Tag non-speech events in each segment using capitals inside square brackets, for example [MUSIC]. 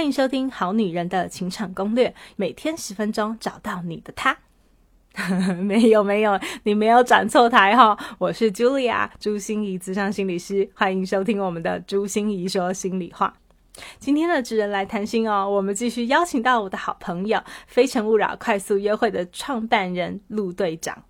欢迎收听《好女人的情场攻略》，每天十分钟，找到你的他。[LAUGHS] 没有没有，你没有转错台哈！我是 Julia 朱心怡，资深心理师，欢迎收听我们的朱心怡说心里话。今天的职人来谈心哦，我们继续邀请到我的好朋友《非诚勿扰》快速约会的创办人陆队长。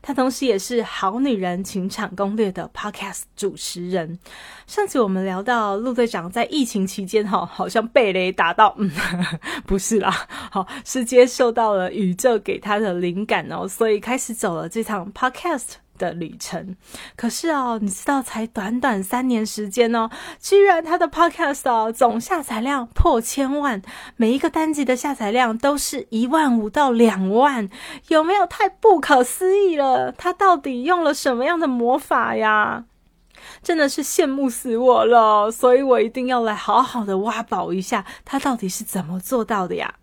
她同时也是《好女人情场攻略》的 Podcast 主持人。上次我们聊到陆队长在疫情期间，哈，好像被雷打到，嗯，[LAUGHS] 不是啦，好，是接受到了宇宙给他的灵感哦，所以开始走了这场 Podcast。的旅程，可是哦，你知道才短短三年时间哦，居然他的 podcast 哦总下载量破千万，每一个单集的下载量都是一万五到两万，有没有太不可思议了？他到底用了什么样的魔法呀？真的是羡慕死我了，所以我一定要来好好的挖宝一下，他到底是怎么做到的呀？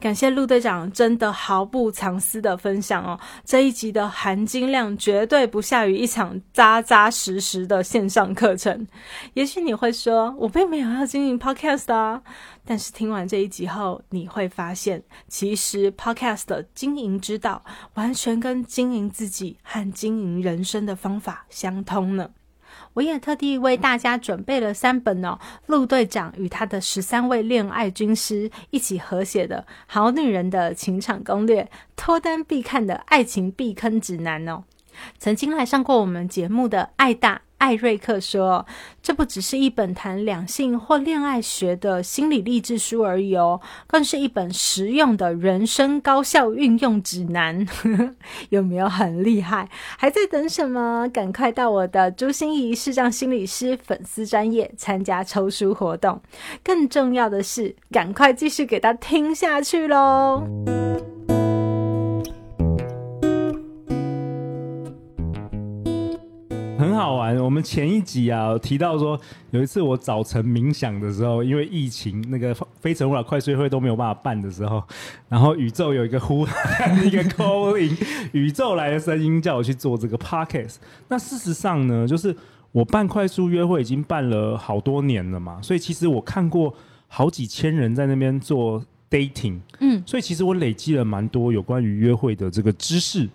感谢陆队长，真的毫不藏私的分享哦。这一集的含金量绝对不下于一场扎扎实实的线上课程。也许你会说，我并没有要经营 Podcast 啊。但是听完这一集后，你会发现，其实 Podcast 的经营之道，完全跟经营自己和经营人生的方法相通呢。我也特地为大家准备了三本哦，陆队长与他的十三位恋爱军师一起合写的《好女人的情场攻略》，脱单必看的爱情避坑指南哦。曾经来上过我们节目的爱大。艾瑞克说：“这不只是一本谈两性或恋爱学的心理励志书而已哦，更是一本实用的人生高效运用指南。[LAUGHS] 有没有很厉害？还在等什么？赶快到我的朱心怡视障心理师粉丝专业参加抽书活动。更重要的是，赶快继续给他听下去喽！”好玩。我们前一集啊提到说，有一次我早晨冥想的时候，因为疫情，那个非诚勿扰快速会都没有办法办的时候，然后宇宙有一个呼喊，[LAUGHS] 一个 calling，宇宙来的声音叫我去做这个 podcast。那事实上呢，就是我办快速约会已经办了好多年了嘛，所以其实我看过好几千人在那边做 dating，嗯，所以其实我累积了蛮多有关于约会的这个知识。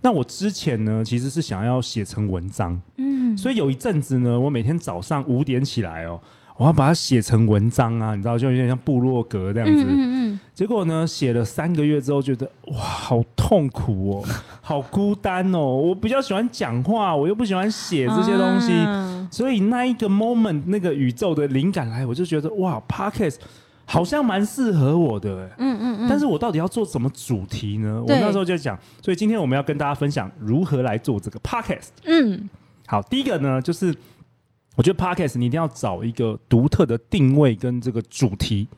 那我之前呢，其实是想要写成文章，嗯，所以有一阵子呢，我每天早上五点起来哦，我要把它写成文章啊，你知道，就有点像部落格这样子，嗯嗯，结果呢，写了三个月之后，觉得哇，好痛苦哦，好孤单哦，我比较喜欢讲话，我又不喜欢写这些东西，所以那一个 moment 那个宇宙的灵感来，我就觉得哇，Podcast。好像蛮适合我的，嗯嗯嗯，但是我到底要做什么主题呢？我那时候就讲，所以今天我们要跟大家分享如何来做这个 podcast。嗯，好，第一个呢，就是我觉得 podcast 你一定要找一个独特的定位跟这个主题，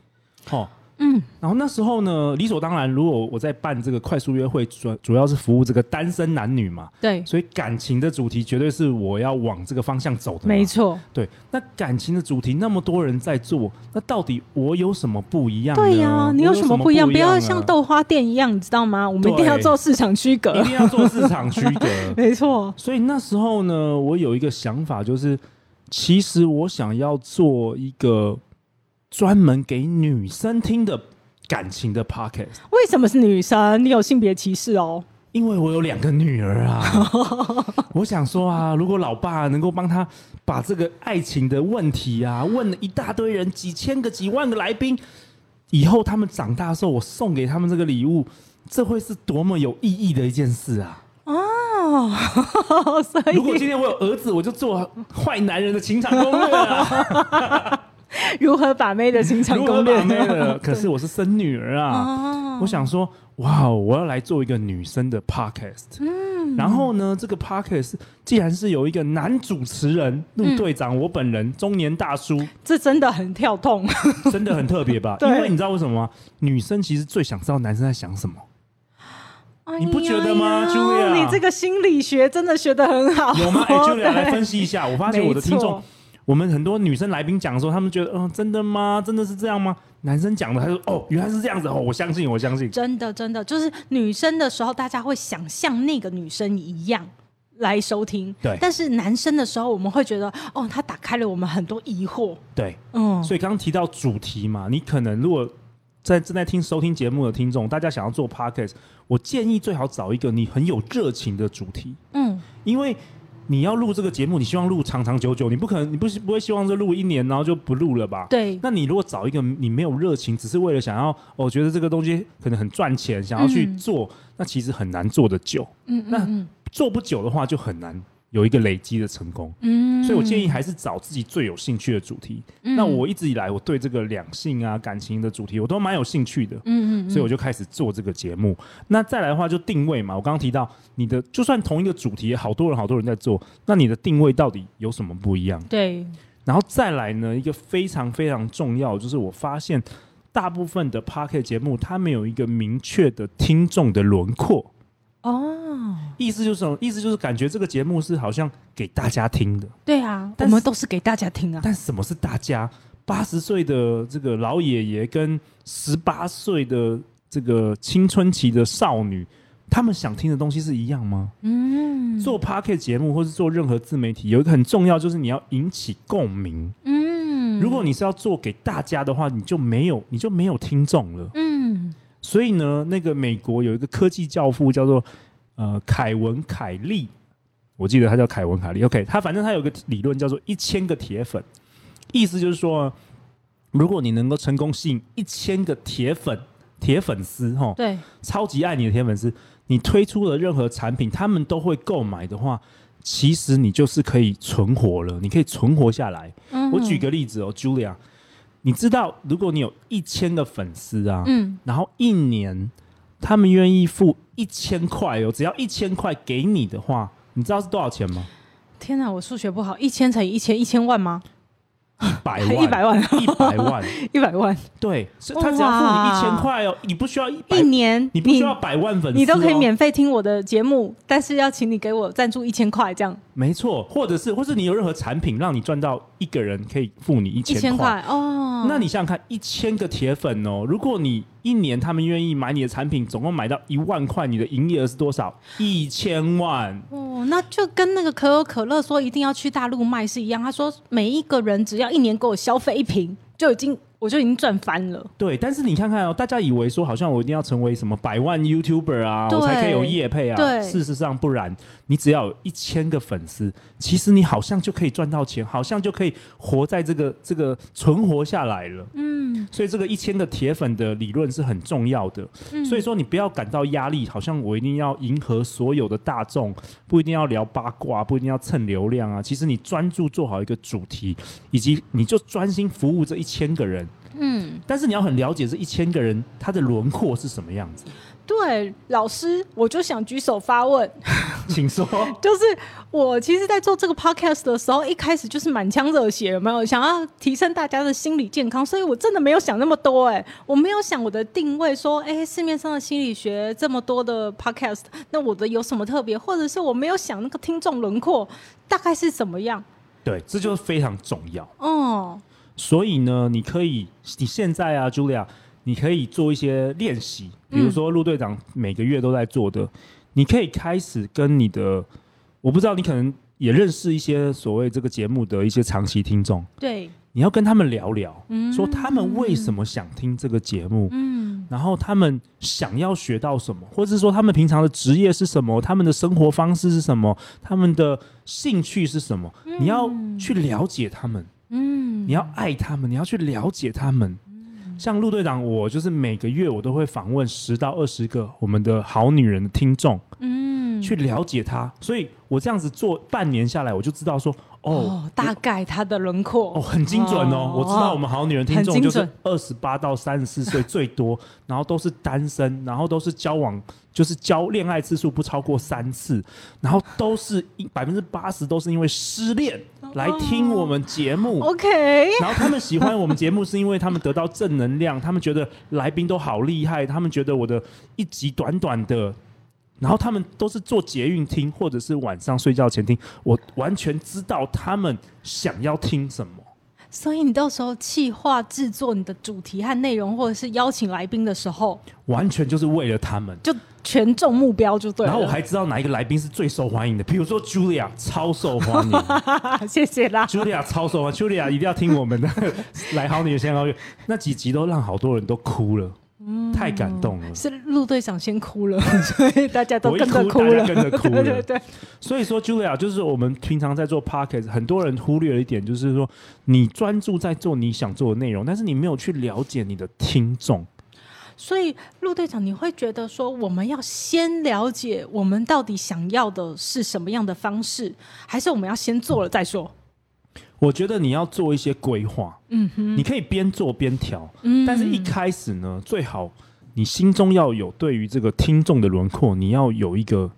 哦。嗯，然后那时候呢，理所当然，如果我在办这个快速约会，主主要是服务这个单身男女嘛，对，所以感情的主题绝对是我要往这个方向走的，没错，对。那感情的主题那么多人在做，那到底我有什么不一样？对呀，你有什么不一样？不要像豆花店一样，你知道吗？我们一定要做市场区隔，一定要做市场区隔，[LAUGHS] 没错。所以那时候呢，我有一个想法，就是其实我想要做一个。专门给女生听的感情的 podcast，为什么是女生？你有性别歧视哦？因为我有两个女儿啊，[LAUGHS] 我想说啊，如果老爸能够帮他把这个爱情的问题啊，问了一大堆人，几千个、几万个来宾，以后他们长大的时候，我送给他们这个礼物，这会是多么有意义的一件事啊！哦，[LAUGHS] 所以如果今天我有儿子，我就做坏男人的情场攻略啊。[LAUGHS] [LAUGHS] 如何把妹的情场攻略？可是我是生女儿啊！我想说，哇，我要来做一个女生的 podcast。嗯，然后呢，这个 podcast 既然是有一个男主持人陆队长，我本人中年大叔，这真的很跳痛，[LAUGHS] 真的很特别吧？因为你知道为什么吗？女生其实最想知道男生在想什么。你不觉得吗 Julia？你这个心理学真的学的很好，有吗？哎，Julia [LAUGHS] 来分析一下。我发现我的听众我们很多女生来宾讲的时候，他们觉得，嗯、真的吗？真的是这样吗？男生讲的，他说，哦，原来是这样子哦，我相信，我相信。真的真的就是女生的时候，大家会想像那个女生一样。来收听，对但是男生的时候，我们会觉得，哦，他打开了我们很多疑惑，对，嗯，所以刚刚提到主题嘛，你可能如果在正在听收听节目的听众，大家想要做 podcast，我建议最好找一个你很有热情的主题，嗯，因为你要录这个节目，你希望录长长久久，你不可能，你不是不会希望这录一年然后就不录了吧？对，那你如果找一个你没有热情，只是为了想要，我、觉得这个东西可能很赚钱，想要去嗯做，那其实很难做的久。嗯那嗯做不久的话，就很难有一个累积的成功。嗯，所以我建议还是找自己最有兴趣的主题。嗯那我一直以来，我对这个两性啊、感情的主题，我都蛮有兴趣的。嗯嗯，所以我就开始做这个节目。那再来的话，就定位嘛。我刚刚提到，你的就算同一个主题，好多人好多人在做，那你的定位到底有什么不一样？对，然后再来呢，一个非常非常重要，就是我发现大部分的 p o c k e t 节目，它没有一个明确的听众的轮廓。哦，意思就是什么？意思就是感觉这个节目是好像给大家听的，对啊，我们都是给大家听啊，但什么是大家？八十岁的这个老爷爷跟十八岁的这个青春期的少女，他们想听的东西是一样吗？嗯做 p o c k e t 节目或是做任何自媒体，有一个很重要，就是你要引起共鸣。嗯，如果你是要做给大家的话，你就没有你就没有听众了。嗯所以呢，那个美国有一个科技教父叫做呃凯文凯利，我记得他叫凯文凯利。OK，他反正他有个理论叫做一千个铁粉，意思就是说，如果你能够成功吸引一千个铁粉、铁粉丝，哈，对，超级爱你的铁粉丝，你推出的任何产品，他们都会购买的话，其实你就是可以存活了，你可以存活下来。嗯我举个例子哦，Julia，你知道，如果你有一千个粉丝啊，嗯。然后一年他们愿意付一千块哦，只要一千块给你的话，你知道是多少钱吗？天哪，我数学不好，一千乘以一千，一千万吗？一百万，[LAUGHS] 一百万，一百万，[LAUGHS] 一百万，对，是他只要付你一千块哦，你不需要一一，年你不需要百万粉丝、哦，你都可以免费听我的节目，但是要请你给我赞助一千块，这样没错，或者是，或是你有任何产品让你赚到一个人可以付你一千块哦。那你想想看，一千个铁粉哦，如果你一年他们愿意买你的产品，总共买到一万块，你的营业额是多少？一千万。哦，那就跟那个可口可乐说一定要去大陆卖是一样。他说每一个人只要一年给我消费一瓶，就已经我就已经赚翻了。对，但是你看看哦，大家以为说好像我一定要成为什么百万 YouTuber 啊，我才可以有业配啊。对事实上不然，你只要有一千个粉丝，其实你好像就可以赚到钱，好像就可以活在这个这个存活下来了。嗯，所以这个一千个铁粉的理论是很重要的。嗯所以说你不要感到压力，好像我一定要迎合所有的大众，不一定要聊八卦，不一定要蹭流量啊。其实你专注做好一个主题，以及你就专心服务这一千个人。嗯，但是你要很了解这一千个人他的轮廓是什么样子，对，老师，我就想举手发问，[LAUGHS] 请说。[LAUGHS] 就是我其实，在做这个 podcast 的时候，一开始就是满腔热血，有没有想要提升大家的心理健康？所以我真的没有想那么多、哎，我没有想我的定位，说，哎、市面上的心理学这么多的 podcast，那我的有什么特别？或者是我没有想那个听众轮廓大概是怎么样？对，这就是非常重要。哦，所以呢，你可以，你现在啊，Julia，你可以做一些练习，比如说陆队长每个月都在做的，你可以开始跟你的，我不知道你可能也认识一些所谓这个节目的一些长期听众，对，你要跟他们聊聊，嗯。说他们为什么想听这个节目，嗯。然后他们想要学到什么，或者是说他们平常的职业是什么，他们的生活方式是什么，他们的兴趣是什么，你要去了解他们。嗯，你要爱他们，你要去了解他们。像陆队长，我就是每个月我都会访问十到二十个我们的好女人的听众，嗯，去了解她。所以我这样子做半年下来，我就知道说，哦哦，大概她的轮廓哦，很精准哦。哦我知道我们好女人听众就是二十八到三十四岁最多，然后都是单身，然后都是交往，就是交恋爱次数不超过三次，然后都是百分之八十都是因为失恋来听我们节目。OK，然后他们喜欢我们节目，是因为他们得到正能量，他们觉得来宾都好厉害，他们觉得我的一集短短的然后他们都是做捷运听，或者是晚上睡觉前听，我完全知道他们想要听什么。所以你到时候企划制作你的主题和内容，或者是邀请来宾的时候，完全就是为了他们。就全中目标就对了。然后我还知道哪一个来宾是最受欢迎的，比如说 Julia 超受欢迎 [LAUGHS] 谢谢啦。，Julia 超受欢迎，Julia 一定要听我们的 [LAUGHS] 来好你的先高月，那几集都让好多人都哭了，太感动了。是陆队长先哭了，[LAUGHS] 所以大家都跟着哭了，跟着哭了对对对，所以说，Julia 就是我们平常在做 podcast，很多人忽略了一点，就是说你专注在做你想做的内容，但是你没有去了解你的听众。所以陆队长，你会觉得说，我们要先了解我们到底想要的是什么样的方式，还是我们要先做了再说？我觉得你要做一些规划，嗯哼，你可以边做边调，嗯但是一开始呢，最好你心中要有对于这个听众的轮廓，你要有一个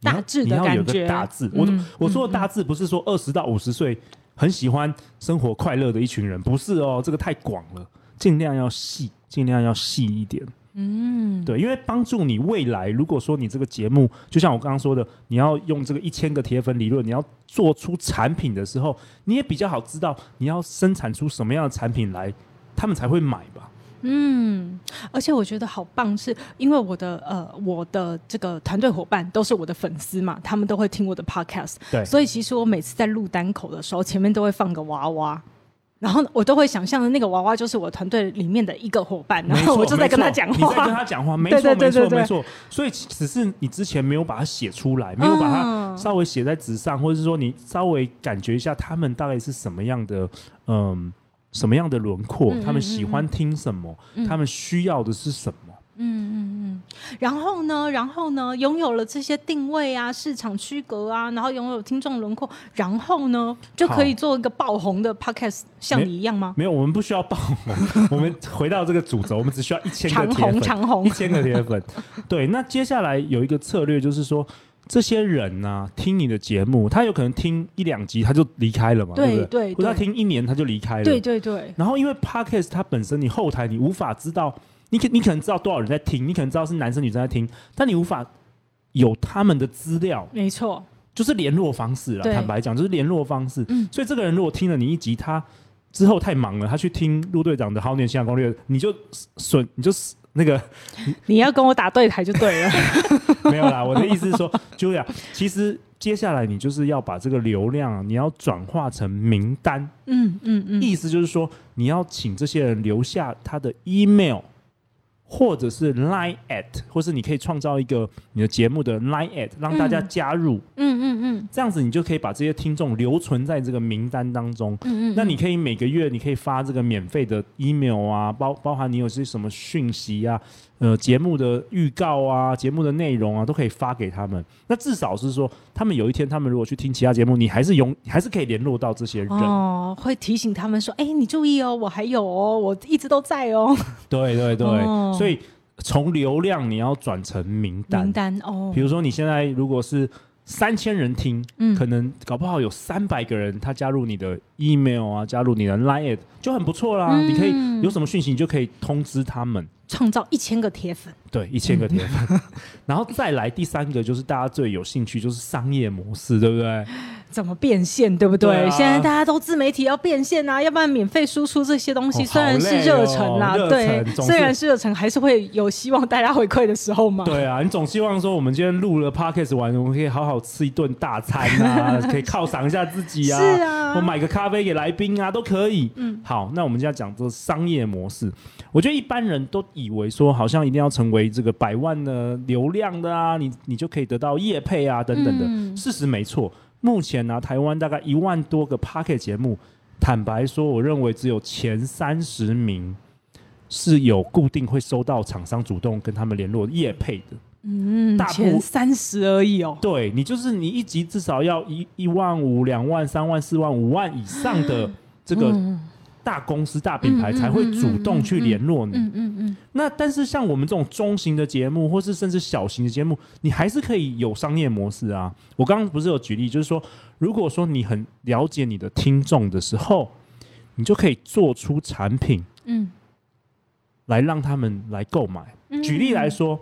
大致的你要有个感觉大致。我嗯我说的大致不是说二十到五十岁很喜欢生活快乐的一群人，不是哦，这个太广了，尽量要细，尽量要细一点。嗯，对，因为帮助你未来，如果说你这个节目，就像我刚刚说的，你要用这个一千个铁粉理论，你要做出产品的时候，你也比较好知道你要生产出什么样的产品来，他们才会买吧。嗯，而且我觉得好棒是，因为我的呃我的这个团队伙伴都是我的粉丝嘛，他们都会听我的 podcast，对所以其实我每次在录单口的时候，前面都会放个娃娃。然后我都会想象的那个娃娃就是我团队里面的一个伙伴，然后我就在跟他讲你在跟。他讲话，没错，没错，没错。所以只是你之前没有把它写出来，没有把它嗯稍微写在纸上，或者是说你稍微感觉一下他们大概是什么样的，嗯，什么样的轮廓，他们喜欢听什么，他们需要的是什么。嗯嗯嗯。然后呢，然后呢，拥有了这些定位啊、市场区隔啊，然后拥有听众轮廓，然后呢，就可以做一个爆红的 podcast，像你一样吗？没有，我们不需要爆红，我们回到这个主轴，我们只需要一千个长红铁粉，长红一千个铁粉。对，那接下来有一个策略，就是说这些人呢、听你的节目，他有可能听一两集他就离开了嘛，对不对？对或者他听一年他就离开了，对对对，然后因为 podcast 它本身你后台你无法知道，你可你可能知道多少人在听，你可能知道是男生女生在听，但你无法有他们的资料，没错。就是联络方式了。坦白讲，就是联络方式。嗯所以这个人如果听了你一集，他之后太忙了，他去听陆队长的好年信仰攻略，你就损，你就那个 [LAUGHS] 你要跟我打对台就对了。[LAUGHS] 没有啦。我的意思是说，Julia，其实接下来你就是要把这个流量啊，你要转化成名单。嗯嗯嗯，意思就是说，你要请这些人留下他的 email，或者是 line at，或是你可以创造一个你的节目的 line at，让大家嗯。加入，嗯嗯嗯。这样子你就可以把这些听众留存在这个名单当中。嗯嗯，那你可以每个月你可以发这个免费的 email 啊，包包含你有些什么讯息啊，呃，节目的预告啊，节目的内容啊，都可以发给他们。那至少是说，他们有一天他们如果去听其他节目，你还是永还是可以联络到这些人。哦，会提醒他们说，哎，你注意哦，我还有哦，我一直都在哦。[LAUGHS] 对对对，哦所以从流量你要转成名单。名单哦比，如说你现在如果是三千人听，嗯可能搞不好有三百个人他加入你的 email 啊，加入你的 line，就很不错啦。嗯你可以有什么讯息，你就可以通知他们。创造一千个铁粉。对，一千个铁粉，[LAUGHS] 然后再来第三个就是大家最有兴趣，就是商业模式，对不对？怎么变现，对不对？对啊现在大家都自媒体要变现啊，要不然免费输出这些东西，哦虽然是热忱啦，好累哦对虽然是热忱，还是会有希望大家回馈的时候嘛。对啊，你总希望说我们今天录了 podcast 完，我们可以好好吃一顿大餐啊，[LAUGHS] 可以犒赏一下自己啊，是啊我买个咖啡给来宾啊，都可以。嗯好，那我们现在讲这个商业模式，我觉得一般人都以为说，好像一定要成为这个百万的流量的啊，你你就可以得到业配啊等等的。嗯事实没错，目前呢、台湾大概一万多个 p o c k e t 节目，坦白说，我认为只有前三十名是有固定会收到厂商主动跟他们联络业配的。嗯，大部前三十而已哦。对你就是你一集至少要一一万五、两万、三万、四万、五万以上的这个嗯大公司、大品牌才会主动去联络你。嗯嗯嗯，那但是像我们这种中型的节目，或是甚至小型的节目，你还是可以有商业模式啊。我刚刚不是有举例，就是说，如果说你很了解你的听众的时候，你就可以做出产品嗯来让他们来购买。嗯举例来说，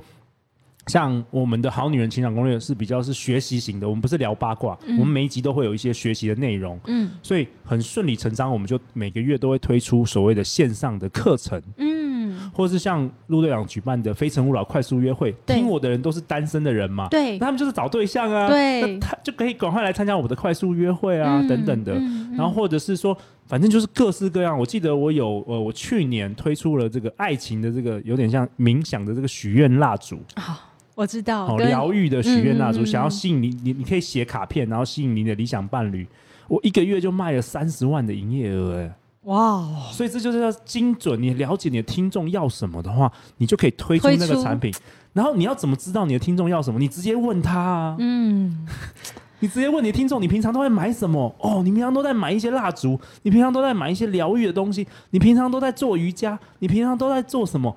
像我们的好女人情感攻略是比较是学习型的，我们不是聊八卦，我们每一集都会有一些学习的内容，嗯。所以很顺理成章，我们就每个月都会推出所谓的线上的课程，嗯，或是像陆队长举办的《非诚勿扰》快速约会，听我的人都是单身的人嘛，对。那他们就是找对象啊，对。那他就可以赶快来参加我的快速约会啊，嗯等等的。嗯然后或者是说，反正就是各式各样。我记得我有呃，我去年推出了这个爱情的这个有点像冥想的这个许愿蜡烛，我知道，好疗愈的许愿蜡烛，想要吸引你，你你可以写卡片，然后吸引你的理想伴侣。我一个月就卖了三十万的营业额，哎，哇哦，所以这就是要精准。你了解你的听众要什么的话，你就可以推出推出那个产品。然后你要怎么知道你的听众要什么？你直接问他啊，嗯，[LAUGHS] 你直接问你的听众，你平常都在买什么？哦，你平常都在买一些蜡烛，你平常都在买一些疗愈的东西，你平常都在做瑜伽，你平常都在做什么？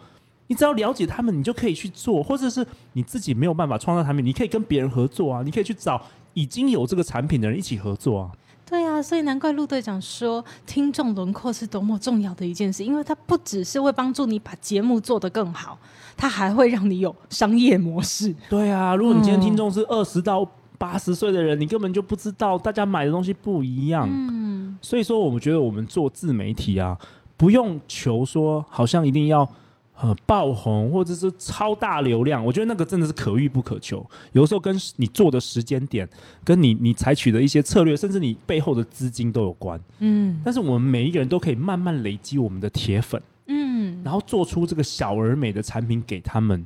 你只要了解他们，你就可以去做，或者是你自己没有办法创造产品，你可以跟别人合作啊，你可以去找已经有这个产品的人一起合作啊。对啊，所以难怪陆队长说听众轮廓是多么重要的一件事，因为它不只是会帮助你把节目做得更好，它还会让你有商业模式。对啊，如果你今天听众是二十到八十岁的人，你根本就不知道大家买的东西不一样。嗯，所以说，我们觉得我们做自媒体啊，不用求说好像一定要呃爆红或者是超大流量，我觉得那个真的是可遇不可求。有的时候跟你做的时间点、跟你你采取的一些策略，甚至你背后的资金都有关。嗯但是我们每一个人都可以慢慢累积我们的铁粉，嗯，然后做出这个小而美的产品给他们。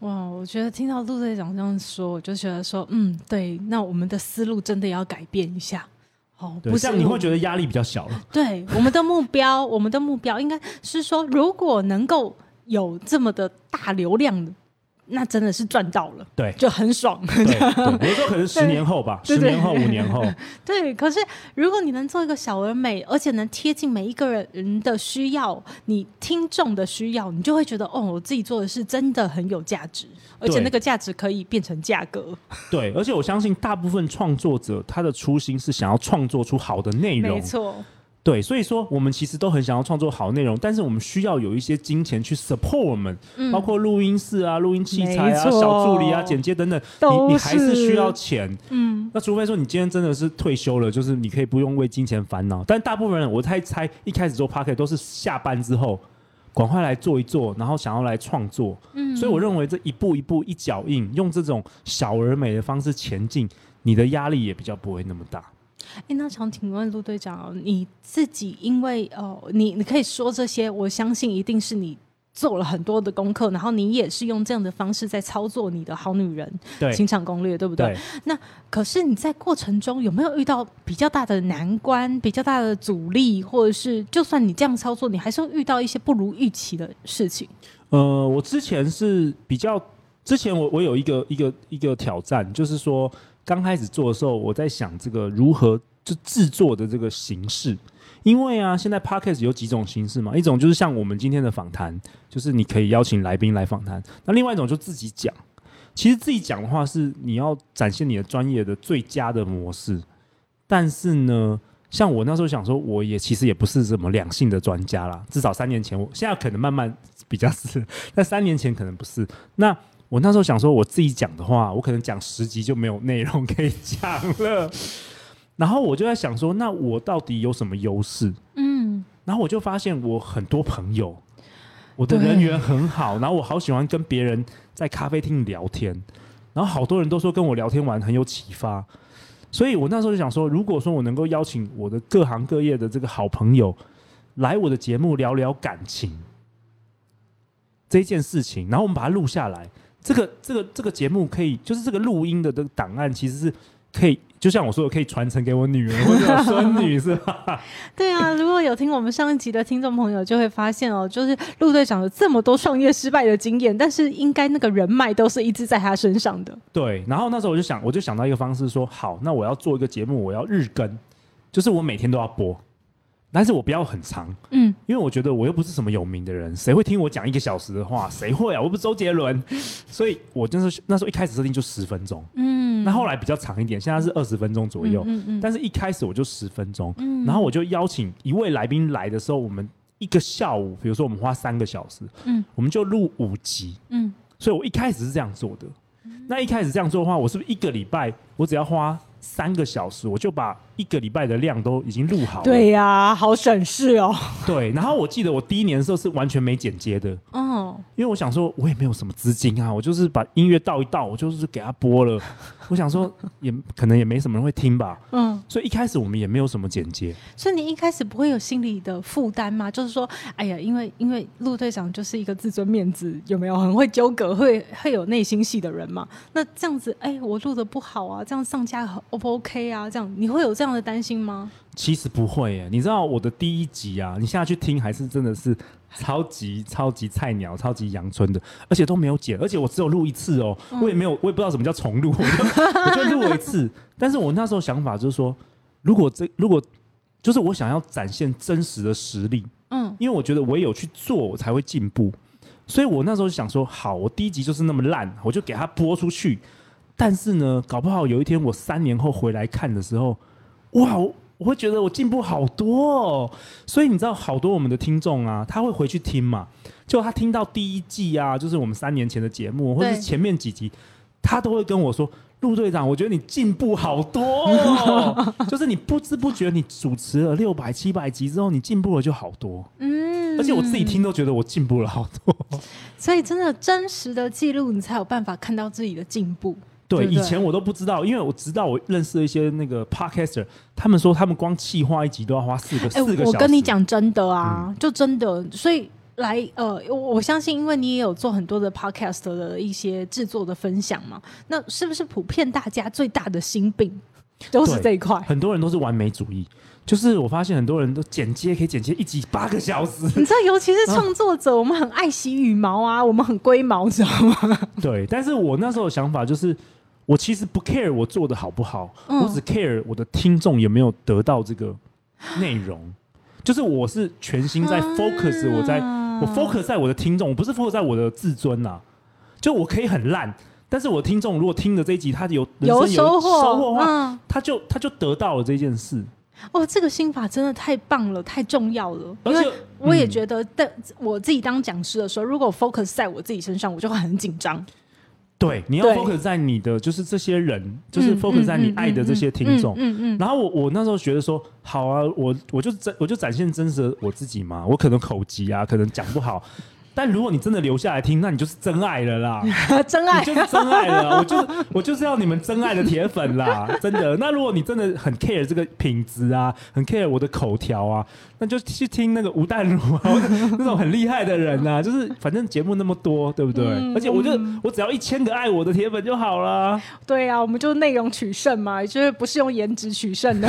哇，我觉得听到陆队长这样说，我就觉得说，嗯，对，那我们的思路真的要改变一下。哦，对，不是这样你会觉得压力比较小了。[LAUGHS] 对，我们的目标，我们的目标应该是说，如果能够有这么的大流量的，那真的是赚到了，对。就很爽。对，对有时候可能十年后吧，十年后、五年后，[LAUGHS] 对，可是如果你能做一个小而美，而且能贴近每一个人的需要，你听众的需要，你就会觉得，哦，我自己做的是真的很有价值，而且那个价值可以变成价格。对，而且我相信大部分创作者他的初心是想要创作出好的内容。没，错，对，所以说我们其实都很想要创作好内容，但是我们需要有一些金钱去 support 我们，包括录音室啊、录音器材啊、小助理啊、剪接等等，你你还是是需要钱。嗯，那除非说你今天真的是退休了，就是你可以不用为金钱烦恼。但大部分人，我猜猜一开始做 p o c k e t 都是下班之后，赶快来做一做，然后想要来创作。嗯，所以我认为这一步一步一脚印，用这种小而美的方式前进，你的压力也比较不会那么大。哎，那想请问陆队长哦，你自己因为哦，你你可以说这些，我相信一定是你做了很多的功课，然后你也是用这样的方式在操作你的好女人对情场攻略，对不对？对，可是你在过程中有没有遇到比较大的难关、比较大的阻力，或者是就算你这样操作，你还是会遇到一些不如预期的事情？呃，我之前是比较，之前我我有一个一个一个挑战，就是说刚开始做的时候，我在想这个如何就制作的这个形式，因为啊，现在 podcast 有几种形式嘛，一种就是像我们今天的访谈，就是你可以邀请来宾来访谈；那另外一种就自己讲。其实自己讲的话是你要展现你的专业的最佳的模式，但是呢，像我那时候想说，我也其实也不是什么两性的专家啦，至少三年前我，现在可能慢慢比较是，但三年前可能不是。那我那时候想说，我自己讲的话，我可能讲十集就没有内容可以讲了。然后我就在想说，那我到底有什么优势？嗯，然后我就发现我很多朋友，我的人缘很好，然后我好喜欢跟别人在咖啡厅聊天，然后好多人都说跟我聊天完很有启发，所以我那时候就想说，如果说我能够邀请我的各行各业的这个好朋友来我的节目聊聊感情这件事情，然后我们把它录下来，这个这个这个节目可以，就是这个录音的这个档案其实是可以。就像我说的，可以传承给我女儿或者 [LAUGHS] 我孙女，是吧？[LAUGHS] 对啊，如果有听我们上一集的听众朋友，就会发现哦，就是陆队长有这么多创业失败的经验，但是应该那个人脉都是一直在他身上的。对，然后那时候我就想，我就想到一个方式说，好，那我要做一个节目，我要日更，就是我每天都要播，但是我不要很长，嗯，因为我觉得我又不是什么有名的人，谁会听我讲一个小时的话？谁会啊？我又不是周杰伦，[LAUGHS] 所以我就是那时候一开始设定就十分钟，嗯，那后来比较长一点，现在是二十分钟左右，嗯嗯。但是一开始我就十分钟，嗯。然后我就邀请一位来宾来的时候，我们一个下午，比如说我们花三个小时，嗯。我们就录五集，嗯。所以我一开始是这样做的。那一开始这样做的话，我是不是一个礼拜我只要花三个小时，我就把一个礼拜的量都已经录好了？对呀，好省事哦。对，然后我记得我第一年的时候是完全没剪接的，哦，因为我想说，我也没有什么资金啊，我就是把音乐倒一倒，我就是给他播了。[LAUGHS] 我想说，也可能也没什么人会听吧，嗯，所以一开始我们也没有什么剪接。所以你一开始不会有心理的负担吗？就是说，哎呀，因为因为陆队长就是一个自尊面子有没有很会纠葛，会会有内心戏的人嘛？那这样子，哎，我录的不好啊，这样上架 O 不 OK 啊？这样你会有这样的担心吗？其实不会耶，你知道我的第一集啊，你现在去听还是真的是超级超级菜鸟、超级阳春的，而且都没有剪，而且我只有录一次哦，我也没有，我也不知道什么叫重录，我 [LAUGHS] 就我就录了一次。但是我那时候想法就是说，如果这如果就是我想要展现真实的实力，嗯，因为我觉得唯有去做，我才会进步。所以我那时候想说，好，我第一集就是那么烂，我就给它播出去。但是呢，搞不好有一天我三年后回来看的时候，哇，我我会觉得我进步好多哦。所以你知道，好多我们的听众啊，他会回去听嘛，就他听到第一季啊，就是我们三年前的节目，或者是前面几集，他都会跟我说。陆队长，我觉得你进步好多，哦，[LAUGHS] 就是你不知不觉你主持了六百七百集之后，你进步了就好多，嗯，而且我自己听都觉得我进步了好多。所以真的真实的记录，你才有办法看到自己的进步。对，以前我都不知道，因为我直到我认识了一些那个 podcaster，他们说他们光气化一集都要花四个哎、四个小时。我跟你，讲真的啊，就真的，所以来呃，我我相信，因为你也有做很多的 podcast 的一些制作的分享嘛，那是不是普遍大家最大的心病都是这一块？很多人都是完美主义，就是我发现很多人都剪接可以剪接一集八个小时，你知道，尤其是创作者，我们很爱惜羽毛啊，我们很龟毛，知道吗？[LAUGHS] 对。但是我那时候的想法就是，我其实不 care 我做的好不好，嗯我只 care 我的听众有没有得到这个内容，[GASPS] 就是我是全心在 focus 我在。啊我 focus 在我的听众，我不是 focus 在我的自尊呐、啊。就我可以很烂，但是我听众如果听了这一集，他有有收获，收获的话，嗯，他就他就得到了这件事。哦，这个心法真的太棒了，太重要了，因而且为我也嗯觉得，但我自己当讲师的时候，如果 focus 在我自己身上，我就会很紧张。对，你要对 focus 在你的就是这些人，就是嗯 focus 嗯在你嗯爱的这些听众。嗯嗯嗯然后我我那时候觉得说，好啊，我我就展我就展现真实的我自己嘛，我可能口疾啊，可能讲不好。但如果你真的留下来听，那你就是真爱了啦。嗯 [LAUGHS] 真爱你就是真爱了，我就我就是要你们真爱的铁粉啦，[LAUGHS] 真的。那如果你真的很 care 这个品质啊，很 care 我的口条啊，那就去听那个吴淡如啊，[LAUGHS] 那种很厉害的人啊，就是反正节目那么多，对不对？嗯而且我就我只要一千个爱我的铁粉就好了。对啊，我们就内容取胜嘛，就是不是用颜值取胜的。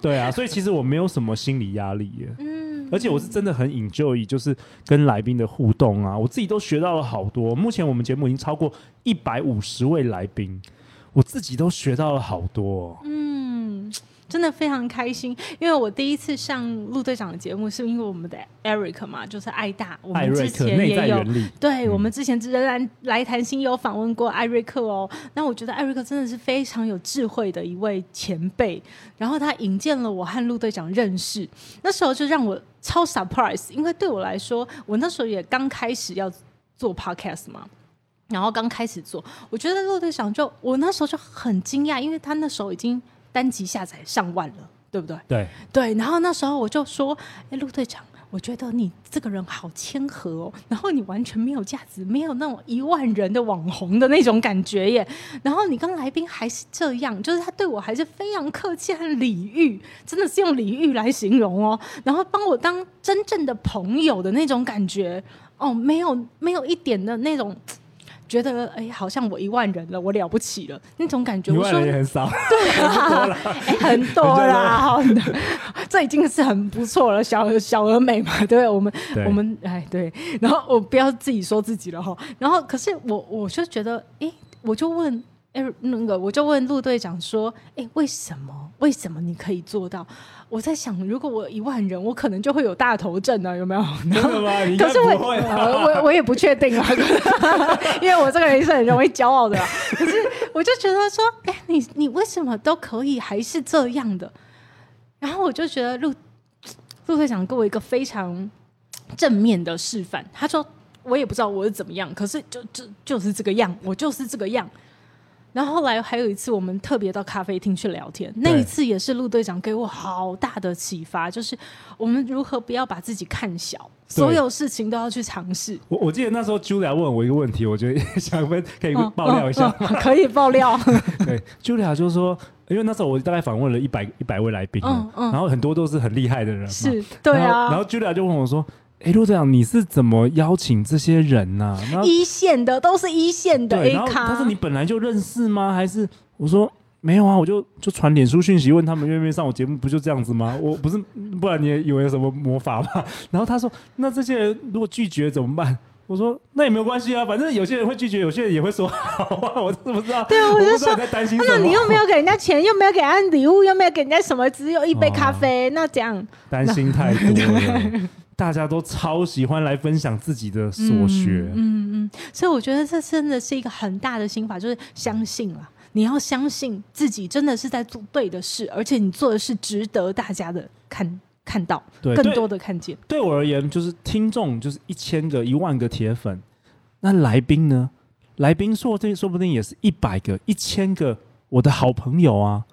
对啊，所以其实我没有什么心理压力耶。嗯，而且我是真的很 enjoy，就是跟来宾的互动啊，我自己都学到了好多。目前我们节目已经超过一百五十位来宾，我自己都学到了好多、嗯，真的非常开心，因为我第一次上陆队长的节目，是因为我们的 Eric 嘛，就是艾大，我们之前也有。对、嗯我们之前仍然来谈心有访问过艾瑞克哦，那我觉得艾瑞克真的是非常有智慧的一位前辈，然后他引荐了我和陆队长认识，那时候就让我超 surprise，因为对我来说，我那时候也刚开始要做 podcast 嘛。然后刚开始做，我觉得陆队长就我那时候就很惊讶，因为他那时候已经单集下载上万了，对不对？对，对，然后那时候我就说：“哎，陆队长，我觉得你这个人好谦和哦，然后你完全没有价值，没有那种一万人的网红的那种感觉耶。然后你跟来宾还是这样，就是他对我还是非常客气和礼遇，真的是用礼遇来形容哦。然后帮我当真正的朋友的那种感觉哦，没有没有一点的那种。”觉得哎，好像我一万人了，我了不起了那种感觉。一万人也很少，[LAUGHS] 对啊，哎很多啦，这已经是很不错了，小小而美嘛，对？我们对我们哎对，然后我不要自己说自己了哈，然后可是我我就觉得，哎，我就问。哎，那个，我就问陆队长说：“哎，为什么？为什么你可以做到？”我在想，如果我一万人，我可能就会有大头症啊，有没有？[LAUGHS] 可是我我我也不确定啊，[LAUGHS] 因为我这个人是很容易骄傲的啊、可是我就觉得说，哎、你你为什么都可以还是这样的？然后我就觉得陆陆队长给我一个非常正面的示范，他说。我也不知道我是怎么样，可是就就就是这个样，我就是这个样。然后后来还有一次，我们特别到咖啡厅去聊天，那一次也是陆队长给我好大的启发，就是我们如何不要把自己看小，所有事情都要去尝试。我我记得那时候 Julia 问我一个问题，我觉得想问可以爆料一下，可以爆料。[LAUGHS] 对，Julia 就是说，因为那时候我大概访问了一百一百位来宾，嗯嗯，然后很多都是很厉害的人，是，对啊。然后 Julia 就问我说。哎，陆队长，你是怎么邀请这些人呢？一线的都是一线的但是你本来就认识吗？还是我说没有啊？我就就传脸书讯息问他们愿不愿意上我节目，不就这样子吗？我不是，不然你也以为有什么魔法吗？[LAUGHS] 然后他说，那这些人如果拒绝怎么办？我说那也没有关系啊，反正有些人会拒绝，有些人也会说好啊。我是不知道？对啊，我就说在担心那你又没有给人家钱，又没有给人家礼物，又没有给人家什么，只有一杯咖啡，那这样担心太多了。[LAUGHS] 大家都超喜欢来分享自己的所学，嗯嗯，所以我觉得这真的是一个很大的心法，就是相信了，你要相信自己真的是在做对的事，而且你做的是值得大家的看看到，更多的看见。对我而言，就是听众就是一千个、一万个铁粉，那来宾呢？来宾说这说不定也是一百个、一千个我的好朋友啊。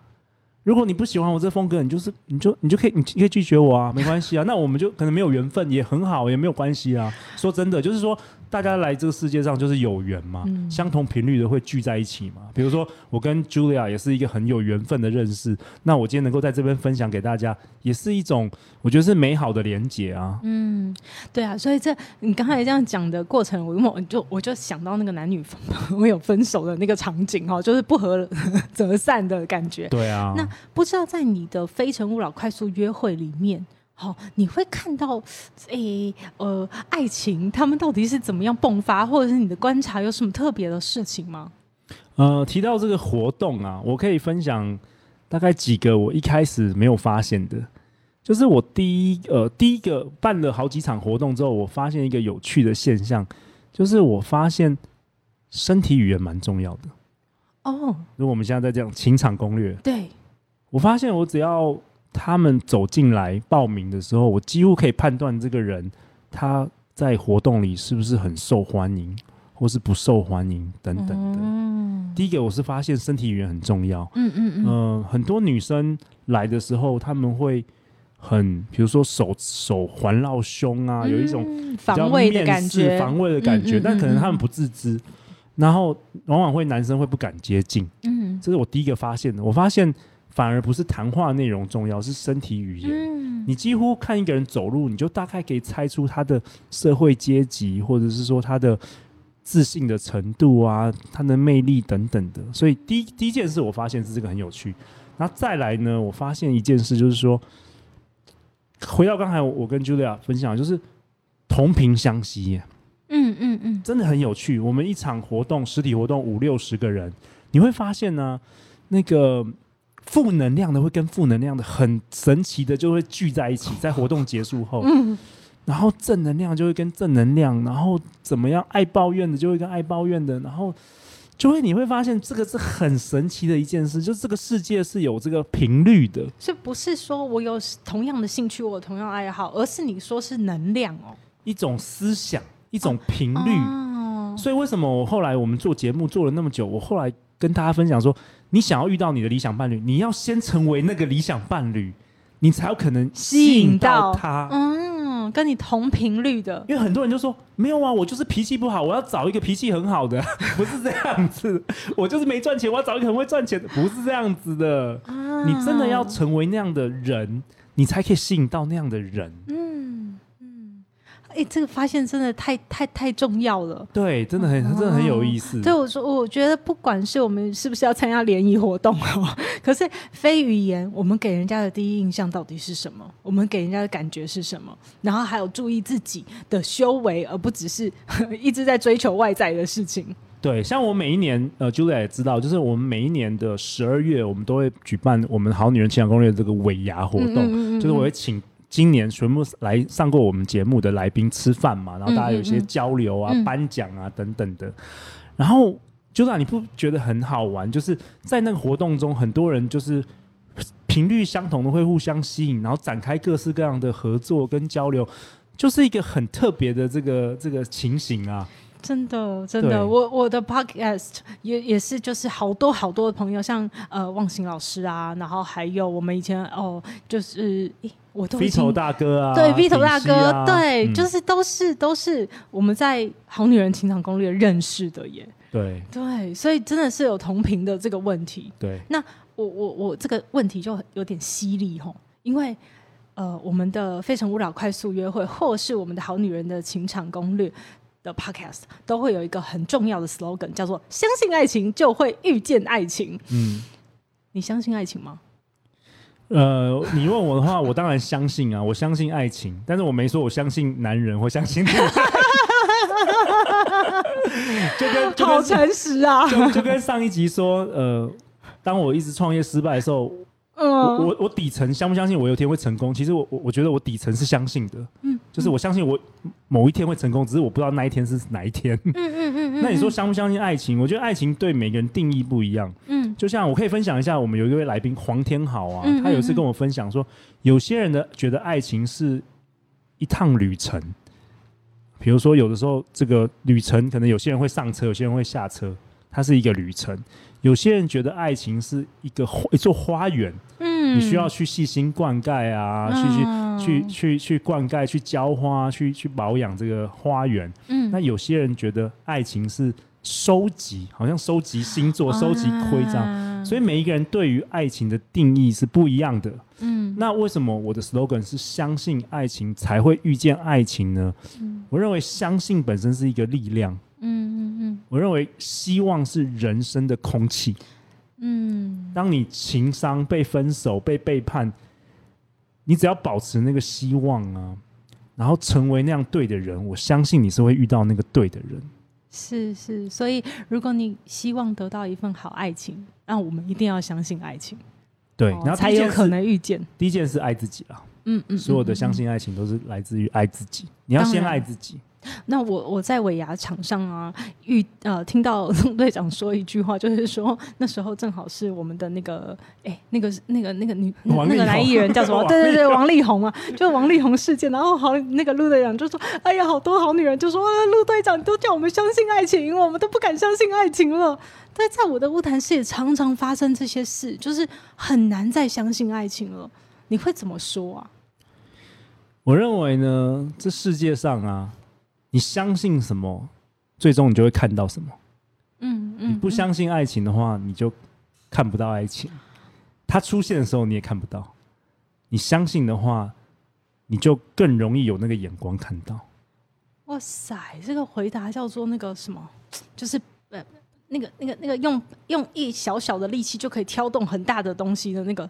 如果你不喜欢我这风格，你就是你就你就可以你可以拒绝我啊，没关系啊。那我们就可能没有缘分，也很好，也没有关系啊。说真的，就是说。大家来这个世界上就是有缘嘛，相同频率的会聚在一起嘛。比如说，我跟 Julia 也是一个很有缘分的认识。那我今天能够在这边分享给大家，也是一种我觉得是美好的连结啊。嗯，对啊，所以这你刚才这样讲的过程，我我就我就想到那个男女我有分手的那个场景哈，[LAUGHS] 就是不合则散的感觉。对啊，那不知道在你的《非诚勿扰》快速约会里面。好，你会看到，诶，呃，爱情他们到底是怎么样迸发，或者是你的观察有什么特别的事情吗？呃，提到这个活动啊，我可以分享大概几个我一开始没有发现的，就是我第一呃第一个办了好几场活动之后，我发现一个有趣的现象，就是我发现身体语言蛮重要的。哦，如果我们现在在讲情场攻略，对我发现我只要。他们走进来报名的时候，我几乎可以判断这个人他在活动里是不是很受欢迎，或是不受欢迎等等的。第一个，我是发现身体语言很重要。嗯嗯嗯。很多女生来的时候，他们会很，比如说手手环绕胸啊，有一种防卫的感觉，防卫的感觉，但可能他们不自知，然后往往会男生会不敢接近。嗯，这是我第一个发现的。我发现。反而不是谈话内容重要，是身体语言。你几乎看一个人走路，你就大概可以猜出他的社会阶级，或者是说他的自信的程度啊，他的魅力等等的。所以第一第一件事，我发现是这个很有趣。然后再来呢，我发现一件事，就是说，回到刚才我跟 Julia 分享，就是同频相吸。嗯嗯嗯，真的很有趣。我们一场活动，实体活动五六十个人，你会发现呢，那个。负能量的会跟负能量的很神奇的就会聚在一起，在活动结束后，然后正能量就会跟正能量，然后怎么样爱抱怨的就会跟爱抱怨的，然后就会你会发现这个是很神奇的一件事，就是这个世界是有这个频率的，是不是说我有同样的兴趣，我同样爱好，而是你说是能量哦，一种思想，一种频率。所以为什么我后来我们做节目做了那么久，我后来跟大家分享说。你想要遇到你的理想伴侣，你要先成为那个理想伴侣，你才有可能吸引到他。嗯，跟你同频率的。因为很多人就说没有啊，我就是脾气不好，我要找一个脾气很好的，[LAUGHS] 不是这样子。我就是没赚钱，我要找一个很会赚钱的，不是这样子的。你真的要成为那样的人，你才可以吸引到那样的人。哎，这个发现真的太太太重要了。对，真的很真的很有意思。对，我说，我觉得不管是我们是不是要参加联谊活动哦，[LAUGHS] 可是非语言，我们给人家的第一印象到底是什么？我们给人家的感觉是什么？然后还有注意自己的修为，而不只是 [LAUGHS] 一直在追求外在的事情。对，像我每一年，呃，Julia 也知道，就是我们每一年的十二月，我们都会举办我们好女人情感攻略这个尾牙活动，就是我会请。今年全部来上过我们节目的来宾吃饭嘛，然后大家有一些交流啊、颁奖啊等等的。然后就让你不觉得很好玩？就是在那个活动中，很多人就是频率相同的会互相吸引，然后展开各式各样的合作跟交流。就是一个很特别的这个这个情形啊。真的，真的，我我的 podcast 也也是，就是好多好多的朋友，像呃忘形老师啊，然后还有我们以前哦，就是诶我都已 V 经头大哥啊，对 V 头大哥，啊对，嗯就是都是都是我们在《好女人情场攻略》认识的耶，对对，所以真的是有同频的这个问题。对那我我我这个问题就有点犀利吼，因为呃，我们的《非诚勿扰》快速约会，或是我们的好女人的情场攻略的 podcast，都会有一个很重要的 slogan，叫做“相信爱情就会遇见爱情嗯。”。你相信爱情吗？呃，你问我的话，我当然相信啊，我相信爱情，但是我没说我相信男人或相信 [LAUGHS] 女人，就跟就跟好诚实啊！就就跟上一集说，呃，当我一直创业失败的时候，我嗯，我我底层相不相信我有一天会成功？其实我我我觉得我底层是相信的，嗯，就是我相信我某一天会成功，只是我不知道那一天是哪一天。嗯嗯嗯嗯，那你说相不相信爱情？我觉得爱情对每个人定义不一样。嗯就像我可以分享一下，我们有一位来宾黄天豪啊，他有一次跟我分享说，有些人的觉得爱情是一趟旅程，比如说有的时候这个旅程可能有些人会上车，有些人会下车，它是一个旅程。有些人觉得爱情是一个花一座花园，嗯，你需要去细心灌溉啊，嗯去去去去去灌溉、去浇花、去去保养这个花园。嗯那有些人觉得爱情是收集，好像收集星座、收集徽章，章所以每一个人对于爱情的定义是不一样的。嗯那为什么我的 slogan 是相信爱情才会遇见爱情呢？我认为相信本身是一个力量，嗯嗯嗯我认为希望是人生的空气。嗯当你情伤、被分手、被背叛，你只要保持那个希望啊，然后成为那样对的人，我相信你是会遇到那个对的人。是是，所以如果你希望得到一份好爱情，那我们一定要相信爱情，对，哦然后才有可。能遇见。第一件事爱自己了，嗯嗯，所有的嗯相。信爱情都是来自于爱自己。你要先爱自己，那我我在尾牙场上啊，遇呃听到陆队长说一句话，就是说那时候正好是我们的那个哎那个那个那个女那个男艺人叫什么？[LAUGHS] 对对对，王力宏啊，就是王力宏事件。然后好那个陆队长就说：“哎呀，好多好女人就说，呃陆队长你都叫我们相信爱情，我们都不敢相信爱情了。”但在我的乌谈室也常常发生这些事，就是很难再相信爱情了。你会怎么说啊？我认为呢，这世界上啊，你相信什么，最终你就会看到什么。嗯嗯，你不相信爱情的话，你就看不到爱情。它出现的时候你也看不到，你相信的话，你就更容易有那个眼光看到。哇塞，这个回答叫做那个什么，就是呃，那个那个那个用用一小小的力气就可以挑动很大的东西的那个，哎，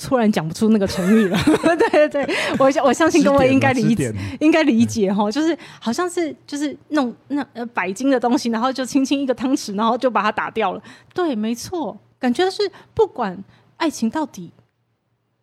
突然讲不出那个成语了。[LAUGHS] 对对对，我相我相信各位应该理解，应该理解哈，就是好像是就是弄那呃白金的东西，然后就轻轻一个汤匙，然后就把它打掉了。对，没错，感觉是不管爱情到底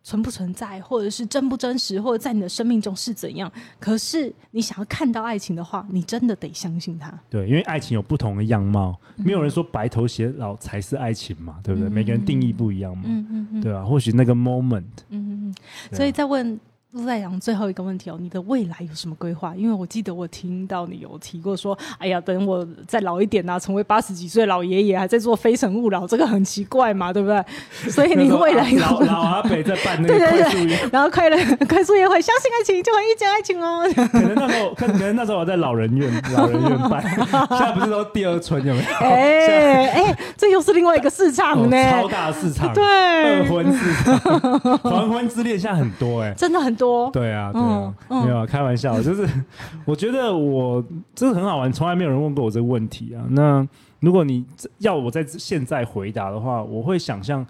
存不存在，或者是真不真实，或者在你的生命中是怎样，可是你想要看到爱情的话，你真的得相信它。对，因为爱情有不同的样貌，嗯没有人说白头偕老才是爱情嘛，对不对？每个人定义不一样嘛，嗯嗯嗯，对吧、或许那个 moment，嗯嗯嗯。所以在问陆在阳最后一个问题哦，你的未来有什么规划？因为我记得我听到你有提过说，哎呀，等我再老一点啊，成为八十几岁老爷爷还在做非诚勿扰，这个很奇怪嘛，对不对？[LAUGHS] 所以你未来老老阿北在办那个对对快速约，然后快乐快速约会，相信爱情就会遇见爱情哦。可能那时候，可能那时候我在老人院，老人院办，[LAUGHS] 现在不是都第二春有没有？哎哎，这又是另外一个市场哦呢，超大市场，对二对，婚市场，黄昏之恋现在很多哎、真的很多。对啊，对啊，没有啊，开玩笑，就是 [LAUGHS] 我觉得我真的很好玩，从来没有人问过我这个问题啊。那如果你要我在现在回答的话，我会想象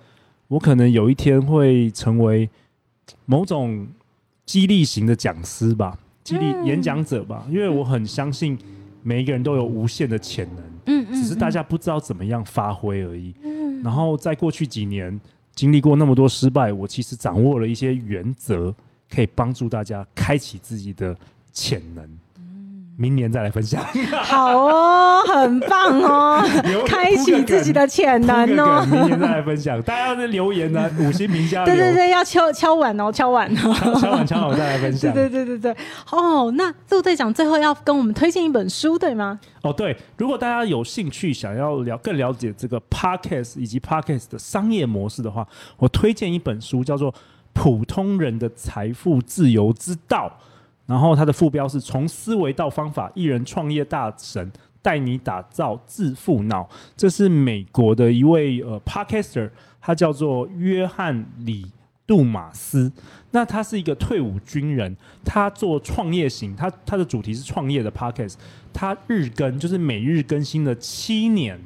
我可能有一天会成为某种激励型的讲师吧，激励嗯演讲者吧，因为我很相信每一个人都有无限的潜能，嗯嗯只是大家不知道怎么样发挥而已。嗯。然后在过去几年经历过那么多失败，我其实掌握了一些原则，可以帮助大家开启自己的潜能。明年再来分享。[LAUGHS] 好哦，很棒哦留，开启自己的潜能哦。明年再来分享，大家要是留言呢、[LAUGHS] 五星评价留，对对对，要敲敲碗哦，敲碗哦。敲碗敲好再来分对享。[LAUGHS] 对对对对，哦，那陆队长最后要跟我们推荐一本书，对吗？哦，对，如果大家有兴趣想要了更了解这个 podcast 以及 podcast 的商业模式的话，我推荐一本书，叫做《普通人的财富自由之道》，然后它的副标是“从思维到方法，一人创业大神带你打造致富脑”。这是美国的一位呃 podcaster，他叫做约翰李杜马斯。那他是一个退伍军人，他做创业型，他他的主题是创业的 podcast，他日更就是每日更新了七年，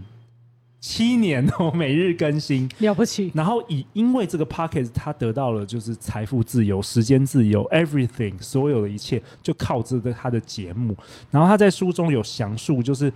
七年哦，每日更新。[LAUGHS] 了不起，然后以因为这个 podcast，他得到了就是财富自由、时间自由，everything 所有的一切就靠这个他的节目。然后他在书中有详述，就是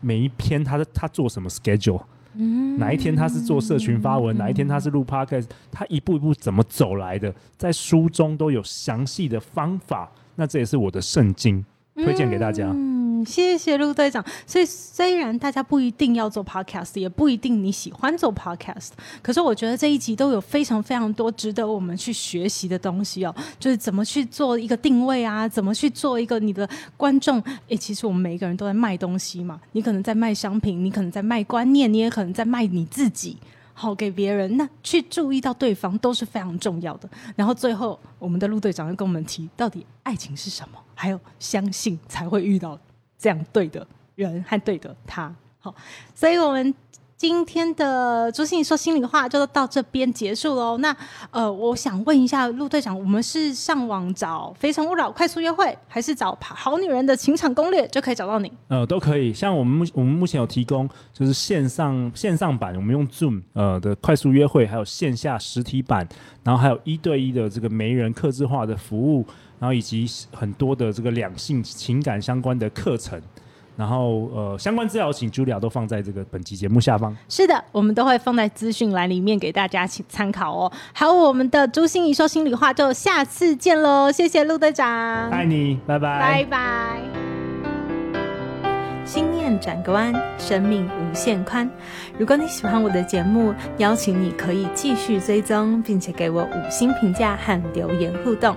每一篇他的他做什么 schedule，嗯哪一天他是做社群发文，哪一天他是录 podcast，他一步一步怎么走来的，在书中都有详细的方法。那这也是我的圣经，推荐给大家。嗯，谢谢陆队长。所以虽然大家不一定要做 podcast，也不一定你喜欢做 podcast，可是我觉得这一集都有非常非常多值得我们去学习的东西哦。就是怎么去做一个定位啊，怎么去做一个你的观众。诶，其实我们每一个人都在卖东西嘛，你可能在卖商品，你可能在卖观念，你也可能在卖你自己。好给别人，那去注意到对方都是非常重要的。然后最后，我们的陆队长又跟我们提，到底爱情是什么？还有相信才会遇到这样对的人和对的他。好，所以我们今天的朱心怡说心里话就到这边结束喽。那呃，我想问一下陆队长，我们是上网找《非诚勿扰》快速约会，还是找《好女人的情场攻略》就可以找到你？呃，都可以。像我们目我们目前有提供就是线上线上版，我们用 Zoom 呃的快速约会，还有线下实体版，然后还有一对一的这个媒人客制化的服务，然后以及很多的这个两性情感相关的课程。然后呃，相关资料请 Julia 都放在这个本期节目下方。是的，我们都会放在资讯栏里面给大家请参考哦。还有我们的朱心怡说心里话，就下次见喽！谢谢陆队长，爱你，拜拜。拜拜。心念转个弯，生命无限宽。如果你喜欢我的节目，邀请你可以继续追踪，并且给我五星评价和留言互动。